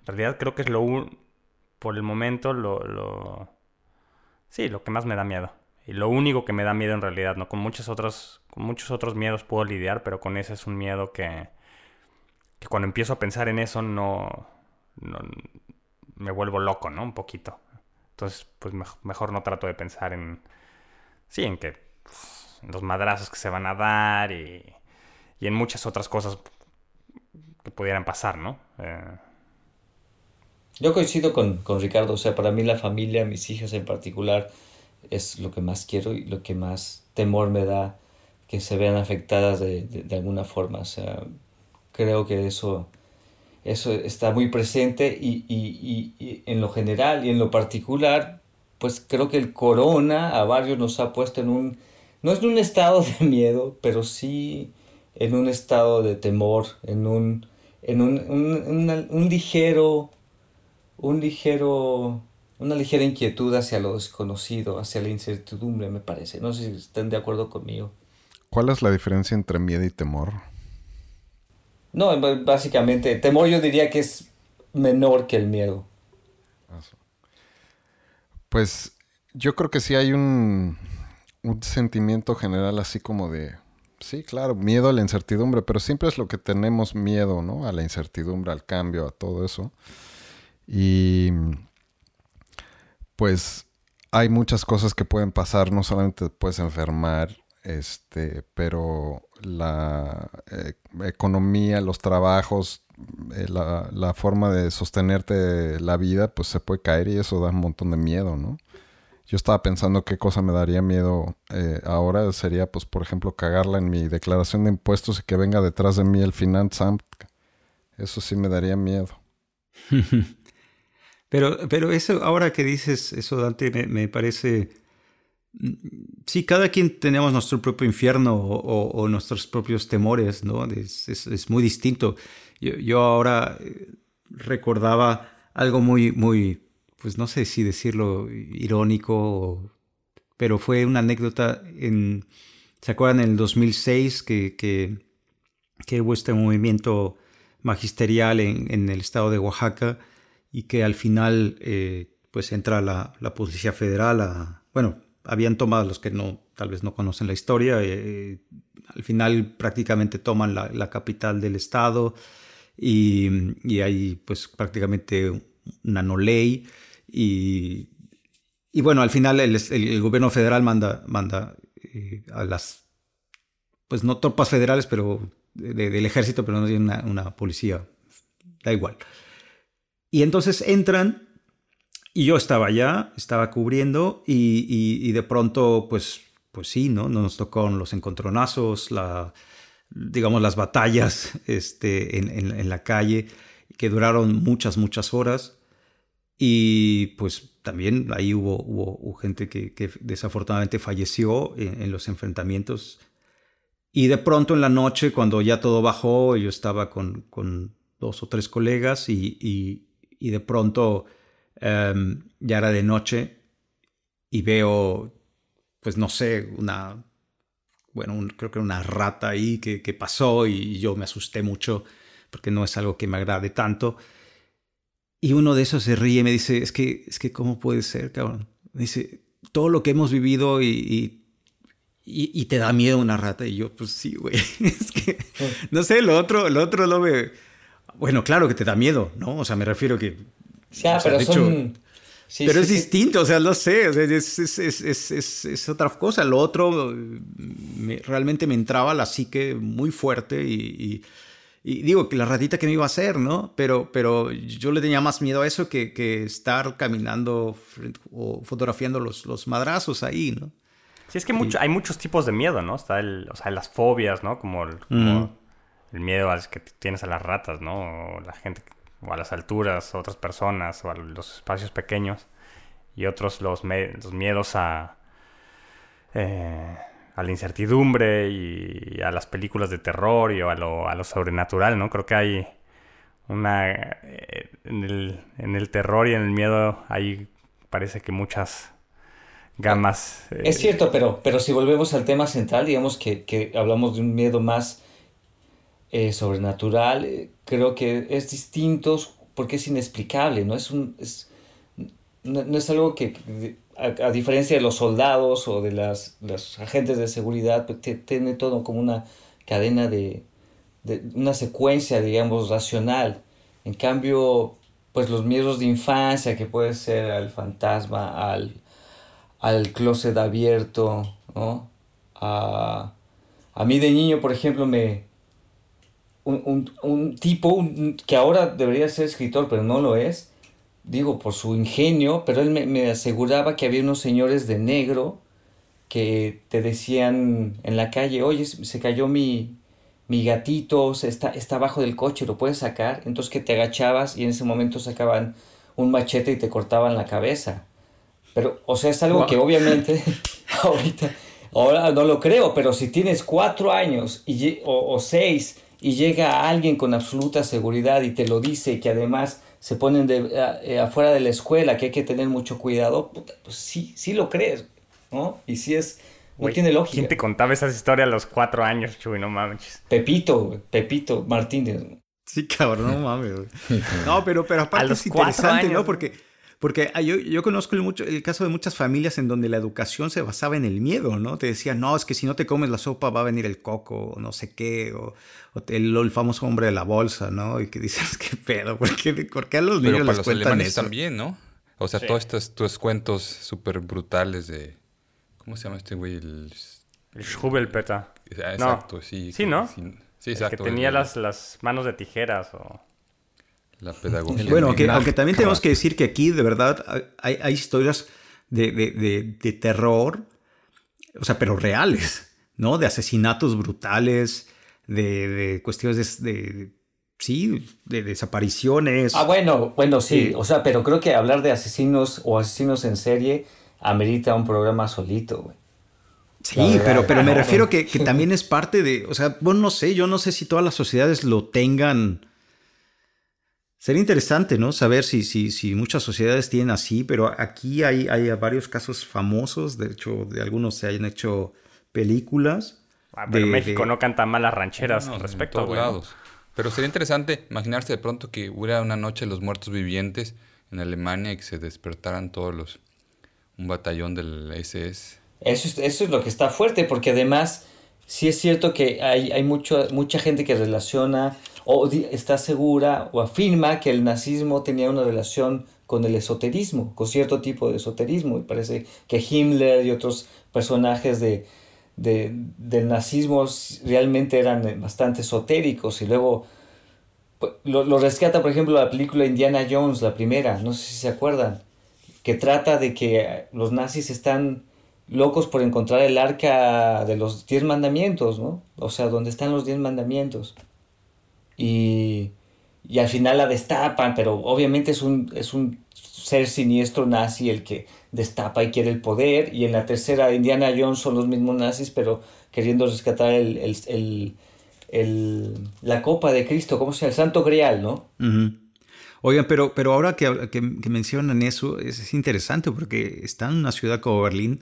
[SPEAKER 3] en realidad creo que es lo por el momento lo, lo sí, lo que más me da miedo. Y lo único que me da miedo en realidad, ¿no? Con muchos otros, con muchos otros miedos puedo lidiar, pero con ese es un miedo que, que cuando empiezo a pensar en eso no, me vuelvo loco, ¿no? Un poquito. Entonces, pues mejor, no trato de pensar en, sí, en que pues, los madrazos que se van a dar y, y, en muchas otras cosas que pudieran pasar, ¿no? Eh,
[SPEAKER 1] Yo coincido con, con Ricardo, o sea, para mí la familia, mis hijas en particular, es lo que más quiero y lo que más temor me da que se vean afectadas de, de, alguna forma. O sea, creo que eso, eso está muy presente y, y, y, en lo general y en lo particular, pues creo que el corona a varios nos ha puesto en un, no es un estado de miedo, pero sí en un estado de temor, en un, en un, un, un ligero, un ligero una ligera inquietud hacia lo desconocido, hacia la incertidumbre, me parece. No sé si están de acuerdo conmigo.
[SPEAKER 6] ¿Cuál es la diferencia entre miedo y temor?
[SPEAKER 1] No, básicamente, temor yo diría que es menor que el miedo.
[SPEAKER 6] Pues yo creo que sí hay un, un sentimiento general así como de, sí, claro, miedo a la incertidumbre, pero siempre es lo que tenemos miedo, ¿no? A la incertidumbre, al cambio, a todo eso. Y pues hay muchas cosas que pueden pasar, no solamente puedes enfermar, este, pero la eh, economía, los trabajos, eh, la, forma de sostenerte la vida, pues se puede caer y eso da un montón de miedo, ¿no? Yo estaba pensando qué cosa me daría miedo eh, ahora, sería, pues, por ejemplo, cagarla en mi declaración de impuestos y que venga detrás de mí el Finanzamt. Eso sí me daría miedo.
[SPEAKER 2] Pero, pero eso, ahora que dices eso, Dante, me, parece... Sí, cada quien tenemos nuestro propio infierno o, nuestros propios temores, ¿no? Es, muy distinto. Yo, ahora eh, recordaba algo muy, muy, pues no sé si decirlo irónico, pero fue una anécdota en, ¿se acuerdan? En el 2006 que, que, que hubo este movimiento magisterial en, en el estado de Oaxaca y que al final eh, pues entra la, la, Policía Federal a, bueno, habían tomado los que no, tal vez no conocen la historia, eh, al final prácticamente toman la, capital del estado y, y, hay pues prácticamente una no ley y, y bueno, al final el, el, gobierno federal manda, manda eh, a las, pues no tropas federales, pero del ejército, pero no tiene una, una policía, da igual. Y entonces entran y yo estaba allá, estaba cubriendo y, de pronto, pues, pues sí, ¿no? Nos tocó los encontronazos, la, digamos, las batallas este, en, la calle que duraron muchas, muchas horas. Y pues también ahí hubo, hubo, gente que, desafortunadamente falleció en, los enfrentamientos. Y de pronto en la noche, cuando ya todo bajó, yo estaba con, con dos o tres colegas y, y de pronto em, ya era de noche y veo, pues no sé, una, bueno, creo que una rata ahí que, que, pasó y yo me asusté mucho porque no es algo que me agrade tanto. Y uno de esos se ríe y me dice, es que, es que, ¿cómo puede ser, cabrón? Me dice, todo lo que hemos vivido y, y, te da miedo una rata. Y yo, pues sí, güey. es que, no sé, lo otro, lo otro lo ve bueno, claro que te da miedo, ¿no? O sea, me refiero que...
[SPEAKER 1] Ya, pero son...
[SPEAKER 2] pero es distinto, o sea, lo sé, es, es, es, es, otra cosa. Lo otro me, realmente me entraba la psique muy fuerte y, y, digo que la ratita que me iba a hacer, ¿no? Pero, pero yo le tenía más miedo a eso que, que estar caminando o fotografiando los, los madrazos ahí, ¿no?
[SPEAKER 3] Sí, es que mucho, hay muchos tipos de miedo, ¿no? Está el, o sea, las fobias, ¿no? Como, como el miedo al que tienes a las ratas, ¿no? O la gente, o a las alturas, otras personas, o a los espacios pequeños. Y otros los, los miedos a, eh, a la incertidumbre y a las películas de terror y a lo, a lo sobrenatural, ¿no? Creo que hay una... Eh, en, el, en el terror y en el miedo hay parece que muchas gamas.
[SPEAKER 1] Es cierto, pero, pero si volvemos al tema central, digamos que, que hablamos de un miedo más eh, sobrenatural, eh, creo que es distinto porque es inexplicable, no es, un, es, no, es algo que, a, diferencia de los soldados o de las, los agentes de seguridad, pues, tiene todo como una cadena de, de, una secuencia, digamos, racional. En cambio, pues los miedos de infancia, que puede ser al fantasma, al, al closet abierto, ¿no? A, a mí de niño, por ejemplo, me... Un, un, tipo que ahora debería ser escritor, pero no lo es, digo, por su ingenio, pero él me, me aseguraba que había unos señores de negro que te decían en la calle, oye, se cayó mi, mi gatito está, está abajo del coche, lo puedes sacar. Entonces que te agachabas y en ese momento sacaban un machete y te cortaban la cabeza. Pero, o sea, es algo que obviamente ahorita, ahora no lo creo, pero si tienes cuatro años y, o, seis y llega alguien con absoluta seguridad y te lo dice que además se ponen de, eh, afuera de la escuela, que hay que tener mucho cuidado, pues sí, sí lo crees, ¿no? Y si es no tiene lógica.
[SPEAKER 3] ¿Quién te contaba esas historias a los cuatro años, Chuy? No mames.
[SPEAKER 1] Pepito, Pepito Martínez.
[SPEAKER 2] Sí, cabrón, no mames, No, pero, pero aparte es interesante, ¿no? Porque, porque ah, yo, yo conozco el, mucho, el caso de muchas familias en donde la educación se basaba en el miedo, ¿no? Te decían, no, es que si no te comes la sopa va a venir el coco, o no sé qué, o, el, el, famoso hombre de la bolsa, ¿no? Y que dices, ¿qué pedo? ¿Por qué, por qué a los niños les cuentan eso?
[SPEAKER 5] también, ¿no? O sea, todos estos, estos cuentos súper brutales de ¿Cómo se llama este güey? El,
[SPEAKER 3] Schubelpeter.
[SPEAKER 5] Ah, exacto, sí.
[SPEAKER 3] Sí, ¿no?
[SPEAKER 5] Sí, exacto.
[SPEAKER 3] que tenía las, las manos de tijeras o...
[SPEAKER 5] La pedagogía.
[SPEAKER 2] Bueno, aunque, aunque también tenemos que decir que aquí de verdad hay, hay historias de, de, de, terror, o sea, pero reales, ¿no? De asesinatos brutales, de, cuestiones de, sí, de desapariciones.
[SPEAKER 1] Ah, bueno, bueno, sí, o sea, pero creo que hablar de asesinos o asesinos en serie amerita un programa solito, güey.
[SPEAKER 2] Sí, pero, pero me refiero que, que, también es parte de, o sea, bueno, no sé, yo no sé si todas las sociedades lo tengan. Sería interesante, ¿no? Saber si, si, si muchas sociedades tienen así, pero aquí hay, hay varios casos famosos, de hecho, de algunos se hayan hecho películas.
[SPEAKER 3] Ah, pero México no canta mal las rancheras al respecto, güey.
[SPEAKER 5] Pero sería interesante imaginarse de pronto que hubiera una noche de los muertos vivientes en Alemania y que se despertaran todos los un batallón del SS.
[SPEAKER 1] Eso es, eso es lo que está fuerte, porque además sí es cierto que hay, hay mucho, mucha gente que relaciona o está segura o afirma que el nazismo tenía una relación con el esoterismo, con cierto tipo de esoterismo. Y parece que Himmler y otros personajes de, de, del nazismo realmente eran bastante esotéricos. Y luego pues, lo, lo rescata, por ejemplo, la película Indiana Jones, la primera, no sé si se acuerdan que trata de que los nazis están locos por encontrar el arca de los diez mandamientos, ¿no? O sea, donde están los diez mandamientos. Y, y al final la destapan, pero obviamente es un, es un ser siniestro nazi el que destapa y quiere el poder. Y en la tercera, Indiana Jones son los mismos nazis, pero queriendo rescatar el, el, el, la copa de Cristo, ¿cómo se? El Santo Grial, ¿no?
[SPEAKER 2] Oigan, pero, pero ahora que, que, mencionan eso, es, interesante porque están en una ciudad como Berlín,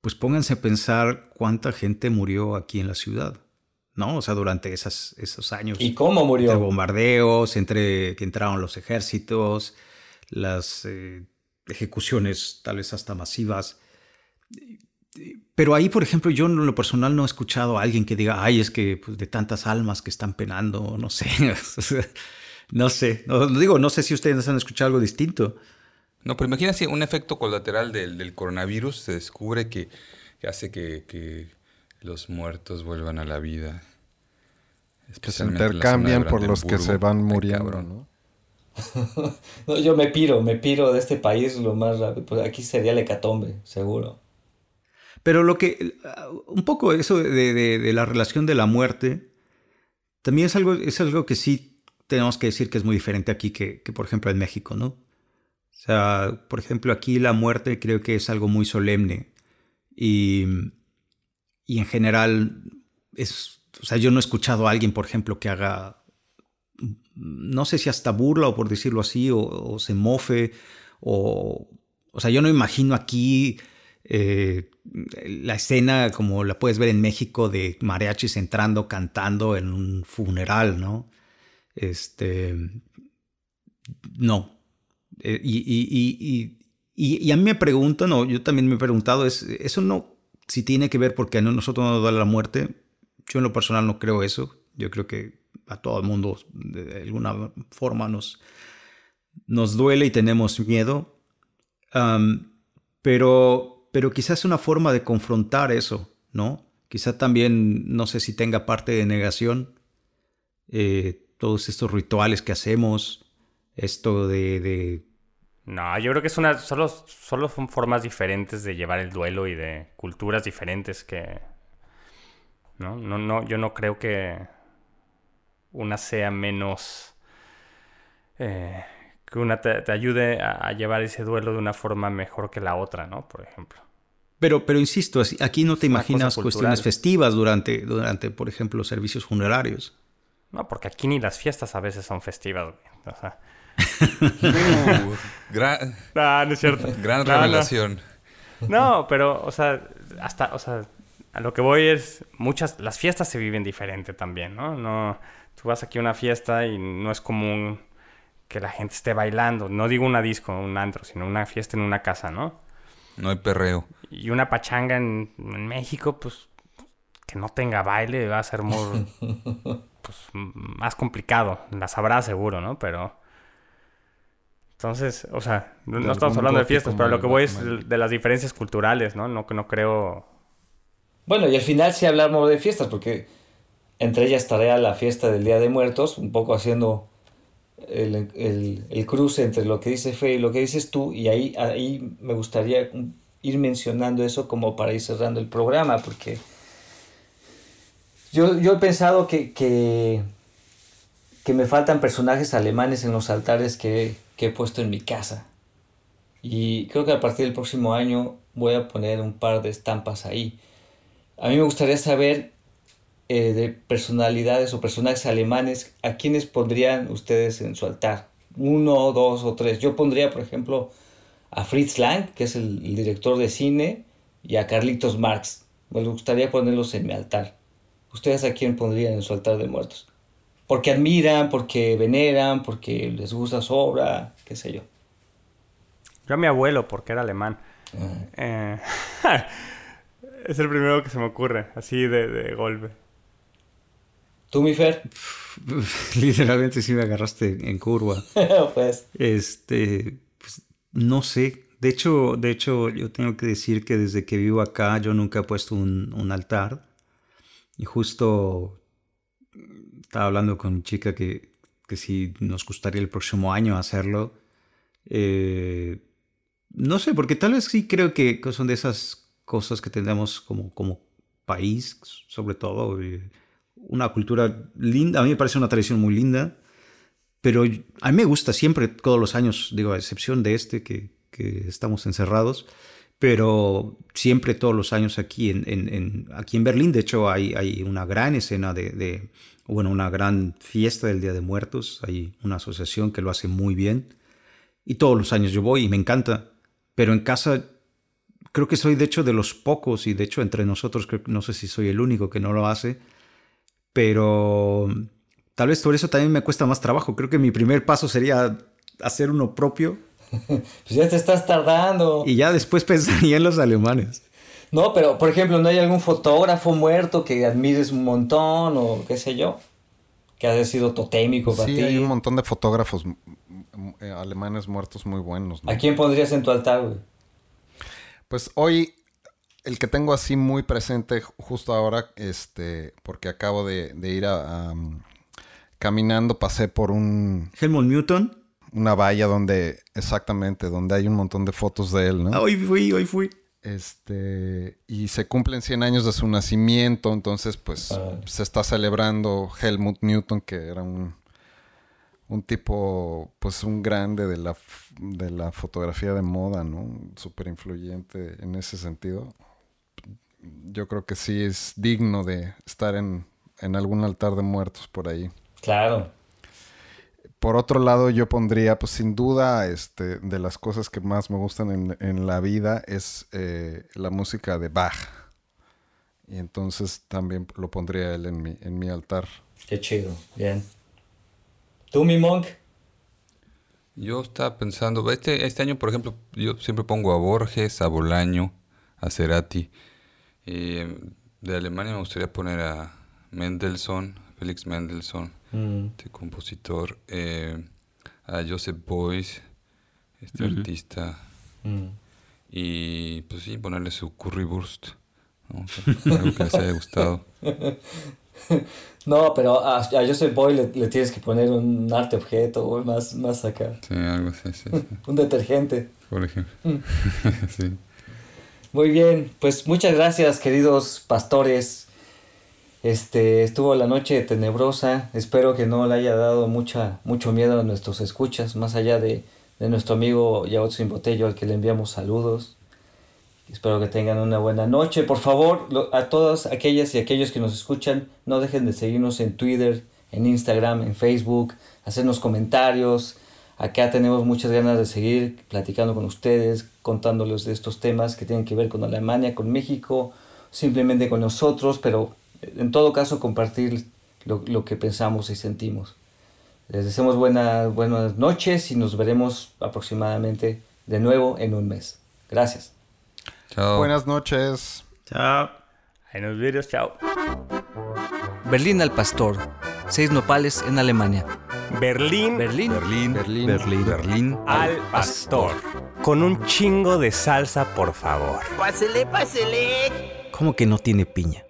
[SPEAKER 2] pues pónganse a pensar cuánta gente murió aquí en la ciudad, ¿no? O sea, durante esas, esos años.
[SPEAKER 1] ¿Y cómo murió?
[SPEAKER 2] Entre bombardeos, entre que entraron los ejércitos, las eh, ejecuciones tal vez hasta masivas. Pero ahí, por ejemplo, yo en lo personal no he escuchado a alguien que diga, ay, es que pues, de tantas almas que están penando, no sé. No sé, no, digo, no sé si ustedes han escuchado algo distinto.
[SPEAKER 5] No, pero imagínate un efecto colateral del, coronavirus se descubre que, hace que, los muertos vuelvan a la vida.
[SPEAKER 6] Que se intercambian por los que se van muriendo, ¿no?
[SPEAKER 1] no, yo me piro, me piro de este país lo más rápido. Pues aquí sería el hecatombe, seguro.
[SPEAKER 2] Pero lo que, un poco eso de, de, la relación de la muerte, también es algo, es algo que sí tenemos que decir que es muy diferente aquí que, por ejemplo en México, ¿no? O sea, por ejemplo, aquí la muerte creo que es algo muy solemne y, y en general es, o sea, yo no he escuchado a alguien, por ejemplo, que haga, no sé si hasta burla o por decirlo así, o, se mofe, o, o sea, yo no imagino aquí eh, la escena como la puedes ver en México de mariachis entrando, cantando en un funeral, ¿no? Este, no. Eh, y, y, a mí me preguntan, o yo también me he preguntado, es, eso no, si tiene que ver porque a nosotros no nos da la muerte, yo en lo personal no creo eso. Yo creo que a todo el mundo de alguna forma nos, nos duele y tenemos miedo, pero, pero quizás una forma de confrontar eso, ¿no? Quizá también, no sé si tenga parte de negación, eh, todos estos rituales que hacemos, esto de,
[SPEAKER 3] No, yo creo que es una, solo, solo son formas diferentes de llevar el duelo y de culturas diferentes que... No, no, no yo no creo que una sea menos... Eh, que una te, ayude a, llevar ese duelo de una forma mejor que la otra, ¿no? Por ejemplo.
[SPEAKER 2] Pero, pero insisto, aquí no te imaginas cuestiones festivas durante, durante, por ejemplo, servicios funerarios.
[SPEAKER 3] No, porque aquí ni las fiestas a veces son festivas, O sea...
[SPEAKER 5] uh, gran...
[SPEAKER 3] No, no es cierto.
[SPEAKER 5] Gran revelación.
[SPEAKER 3] No. pero, o sea, hasta, o sea, a lo que voy es, muchas, las fiestas se viven diferente también, ¿no? No, tú vas aquí a una fiesta y no es común que la gente esté bailando. No digo una disco, un antro, sino una fiesta en una casa, ¿no?
[SPEAKER 5] No hay perreo.
[SPEAKER 3] Y una pachanga en, México, pues que no tenga baile va a ser muy pues, más complicado. La sabrá seguro, ¿no? Pero entonces, o sea, no, estamos hablando de fiestas, pero lo que voy es de, las diferencias culturales, ¿no? No, no creo.
[SPEAKER 1] Bueno, y al final sí hablamos de fiestas, porque entre ellas estaría la fiesta del Día de Muertos, un poco haciendo el, cruce entre lo que dice Fe y lo que dices tú, y ahí, ahí me gustaría ir mencionando eso como para ir cerrando el programa, porque yo, yo he pensado que, que, me faltan personajes alemanes en los altares que, que he puesto en mi casa. Y creo que a partir del próximo año voy a poner un par de estampas ahí. A mí me gustaría saber eh, de personalidades o personajes alemanes, ¿a quiénes pondrían ustedes en su altar? Uno, dos o tres. Yo pondría, por ejemplo, a Fritz Lang, que es el, director de cine, y a Carlitos Marx. Me gustaría ponerlos en mi altar. ¿Ustedes a quién pondrían en su altar de muertos? Porque admiran, porque veneran, porque les gusta su obra, qué sé yo.
[SPEAKER 3] Yo a mi abuelo, porque era alemán. Eh, es el primero que se me ocurre, así de, de golpe.
[SPEAKER 1] ¿Tú, mi Fer?
[SPEAKER 2] Literalmente sí me agarraste en curva.
[SPEAKER 1] pues.
[SPEAKER 2] Este, pues, no sé. De hecho, de hecho, yo tengo que decir que desde que vivo acá yo nunca he puesto un, altar. Y justo estaba hablando con mi chica que, que si nos gustaría el próximo año hacerlo. Eh, no sé, porque tal vez sí creo que son de esas cosas que tenemos como, como país, sobre todo. Eh, una cultura linda, a mí me parece una tradición muy linda, pero a mí me gusta siempre, todos los años, digo, a excepción de este que, que estamos encerrados, pero siempre todos los años aquí en, en, aquí en Berlín, de hecho, hay, hay una gran escena de, de, bueno, una gran fiesta del Día de Muertos, hay una asociación que lo hace muy bien, y todos los años yo voy y me encanta, pero en casa creo que soy de hecho de los pocos, y de hecho entre nosotros creo, no sé si soy el único que no lo hace, pero tal vez por eso también me cuesta más trabajo. Creo que mi primer paso sería hacer uno propio.
[SPEAKER 1] pues ya te estás tardando.
[SPEAKER 2] Y ya después pensaría en los alemanes.
[SPEAKER 1] No, pero por ejemplo, ¿no hay algún fotógrafo muerto que admires un montón o qué sé yo? Que haya sido totémico para ti. Sí,
[SPEAKER 6] hay un montón de fotógrafos eh, alemanes muertos muy buenos.
[SPEAKER 1] ¿A quién pondrías en tu altar, güey?
[SPEAKER 6] Pues hoy el que tengo así muy presente justo ahora, este, porque acabo de, ir a, caminando, pasé por un...
[SPEAKER 2] Helmut Newton.
[SPEAKER 6] Una valla donde, exactamente, donde hay un montón de fotos de él, ¿no?
[SPEAKER 2] Ah, hoy fui, hoy fui.
[SPEAKER 6] Este, y se cumplen 100 años de su nacimiento, entonces pues ah. se está celebrando Helmut Newton, que era un, un tipo, pues un grande de la, de la fotografía de moda, ¿no? Súper influyente en ese sentido yo creo que sí es digno de estar en, algún altar de muertos por ahí.
[SPEAKER 1] Claro.
[SPEAKER 6] Por otro lado, yo pondría, pues sin duda, este, de las cosas que más me gustan en, la vida es eh, la música de Bach. Y entonces también lo pondría él en mi, en mi altar.
[SPEAKER 1] Qué chido, bien. ¿Tú, mi monk?
[SPEAKER 5] Yo estaba pensando, este, este año, por ejemplo, yo siempre pongo a Borges, a Bolaño, a Cerati. Y de Alemania me gustaría poner a Mendelssohn, Felix Mendelssohn, mm. este compositor, eh, a Joseph Boyce, este artista.
[SPEAKER 1] Mm.
[SPEAKER 5] Y pues sí, ponerle su currywurst. ¿no? Algo que les haya gustado.
[SPEAKER 1] No, pero a, a Joseph Boy le, le tienes que poner un arte objeto o más, más acá.
[SPEAKER 5] Sí, algo así, sí, sí.
[SPEAKER 1] Un detergente.
[SPEAKER 5] Por ejemplo. sí.
[SPEAKER 1] Muy bien, pues muchas gracias, queridos pastores. Este, estuvo la noche tenebrosa. Espero que no le haya dado mucha, mucho miedo a nuestros escuchas, más allá de, de nuestro amigo Yaotsin Botello, al que le enviamos saludos. Espero que tengan una buena noche. Por favor, a todas aquellas y aquellos que nos escuchan, no dejen de seguirnos en Twitter, en Instagram, en Facebook, hacernos comentarios. Acá tenemos muchas ganas de seguir platicando con ustedes, contándoles de estos temas que tienen que ver con Alemania, con México, simplemente con nosotros, pero en todo caso compartir lo, lo que pensamos y sentimos. Les deseamos buenas, buenas noches y nos veremos aproximadamente de nuevo en un mes. Gracias.
[SPEAKER 5] Chao.
[SPEAKER 6] Buenas noches.
[SPEAKER 2] Chao.
[SPEAKER 3] Ahí nos vemos, chao.
[SPEAKER 1] Berlín al Pastor. Seis nopales en Alemania.
[SPEAKER 3] Berlín,
[SPEAKER 1] Berlín.
[SPEAKER 5] Berlín.
[SPEAKER 6] Berlín.
[SPEAKER 5] Berlín. Berlín.
[SPEAKER 3] al pastor. Con un chingo de salsa, por favor.
[SPEAKER 4] Pásele, pásele.
[SPEAKER 1] ¿Cómo que no tiene piña?